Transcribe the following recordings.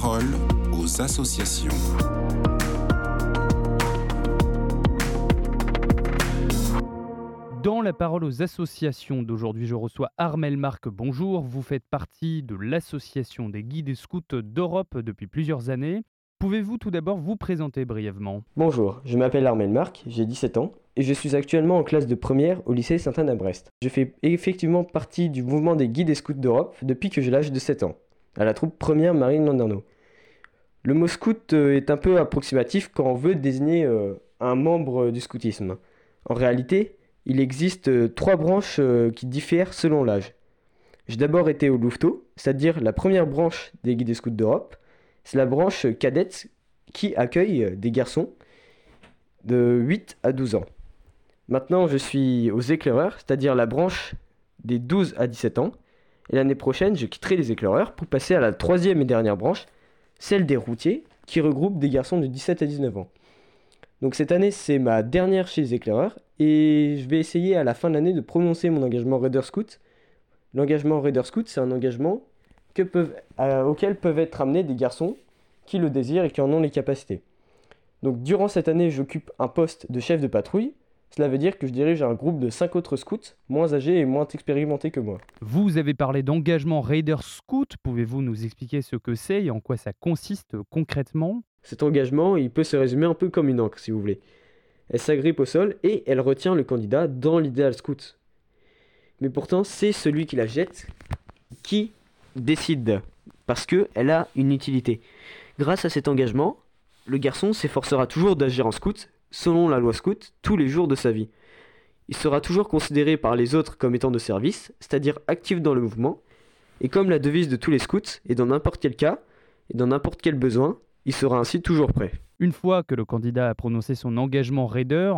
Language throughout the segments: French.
parole aux associations. Dans la parole aux associations d'aujourd'hui, je reçois Armel Marc. Bonjour, vous faites partie de l'association des guides et scouts d'Europe depuis plusieurs années. Pouvez-vous tout d'abord vous présenter brièvement? Bonjour, je m'appelle Armel Marc, j'ai 17 ans et je suis actuellement en classe de première au lycée Sainte-Anne à Brest. Je fais effectivement partie du mouvement des guides et scouts d'Europe depuis que j'ai l'âge de 7 ans, à la troupe première Marine Landerneau. Le mot scout euh, est un peu approximatif quand on veut désigner euh, un membre du scoutisme. En réalité, il existe euh, trois branches qui diffèrent selon l'âge. J'ai d'abord été au Louveteau, c'est-à-dire la première branche des guides scouts d'Europe, c'est la branche cadette qui accueille des garçons de 8 à 12 ans. Maintenant, je suis aux éclaireurs, c'est-à-dire la branche des 12 à 17 ans. Et l'année prochaine, je quitterai les éclaireurs pour passer à la troisième et dernière branche, celle des routiers, qui regroupe des garçons de 17 à 19 ans. Donc cette année, c'est ma dernière chez les éclaireurs et je vais essayer à la fin de l'année de prononcer mon engagement Raider Scout. L'engagement Raider Scout, c'est un engagement que peuvent, euh, auxquels peuvent être amenés des garçons qui le désirent et qui en ont les capacités. Donc durant cette année, j'occupe un poste de chef de patrouille. Cela veut dire que je dirige un groupe de 5 autres scouts, moins âgés et moins expérimentés que moi. Vous avez parlé d'engagement Raider Scout. Pouvez-vous nous expliquer ce que c'est et en quoi ça consiste concrètement? Cet engagement, il peut se résumer un peu comme une encre, si vous voulez. Elle s'agrippe au sol et elle retient le candidat dans l'idéal scout. Mais pourtant, c'est celui qui la jette qui décide parce qu'elle a une utilité. Grâce à cet engagement, le garçon s'efforcera toujours d'agir en scout, selon la loi scout, tous les jours de sa vie. Il sera toujours considéré par les autres comme étant de service, c'est-à-dire actif dans le mouvement, et comme la devise de tous les scouts est dans n'importe quel cas et dans n'importe quel besoin, il sera ainsi toujours prêt. Une fois que le candidat a prononcé son engagement raider,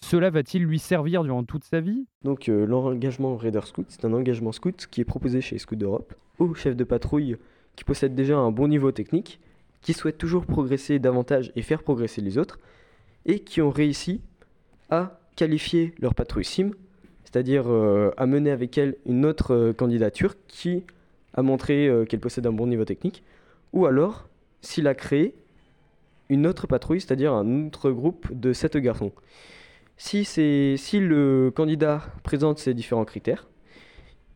cela va-t-il lui servir durant toute sa vie? Donc euh, l'engagement Raider Scout, c'est un engagement scout qui est proposé chez Scout d'Europe aux chefs de patrouille qui possèdent déjà un bon niveau technique, qui souhaitent toujours progresser davantage et faire progresser les autres, et qui ont réussi à qualifier leur patrouille SIM, c'est-à-dire euh, à mener avec elle une autre euh, candidature qui a montré qu'elle possède un bon niveau technique, ou alors s'il a créé une autre patrouille, c'est-à-dire un autre groupe de 7 garçons. Si, le candidat présente ces différents critères,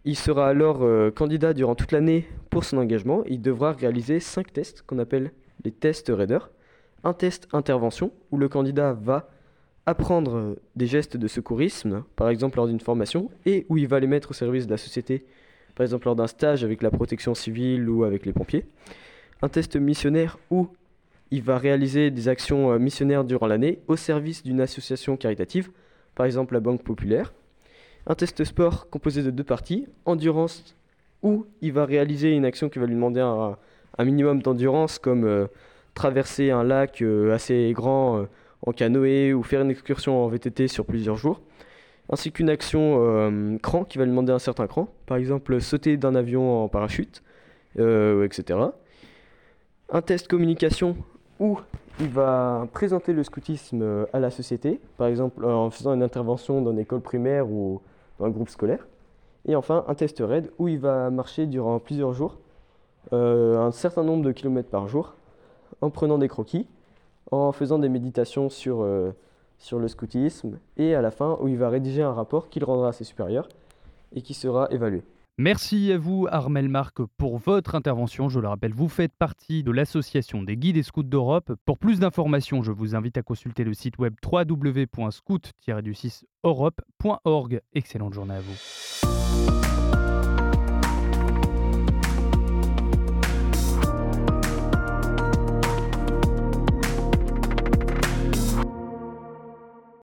il sera alors euh, candidat durant toute l'année pour son engagement. Il devra réaliser 5 tests qu'on appelle les tests Raider. Un test intervention où le candidat va apprendre euh, des gestes de secourisme, par exemple lors d'une formation, et où il va les mettre au service de la société, par exemple lors d'un stage avec la protection civile ou avec les pompiers. Un test missionnaire où il va réaliser des actions euh, missionnaires durant l'année au service d'une association caritative, par exemple la Banque Populaire. Un test sport composé de deux parties, endurance, où il va réaliser une action qui va lui demander un, minimum d'endurance, comme euh, traverser un lac euh, assez grand en canoë ou faire une excursion en VTT sur plusieurs jours, ainsi qu'une action cran qui va lui demander un certain cran, par exemple sauter d'un avion en parachute, etc. Un test communication où il va présenter le scoutisme euh, à la société, par exemple en faisant une intervention dans une école primaire ou dans un groupe scolaire. Et enfin, un test raid où il va marcher durant plusieurs jours, euh, un certain nombre de kilomètres par jour, en prenant des croquis, en faisant des méditations sur, euh, sur le scoutisme, et à la fin où il va rédiger un rapport qu'il rendra à ses supérieurs et qui sera évalué. Merci à vous, Armel Marc, pour votre intervention. Je le rappelle, vous faites partie de l'association des guides et scouts d'Europe. Pour plus d'informations, je vous invite à consulter le site web www.scout-europe.org. Excellente journée à vous.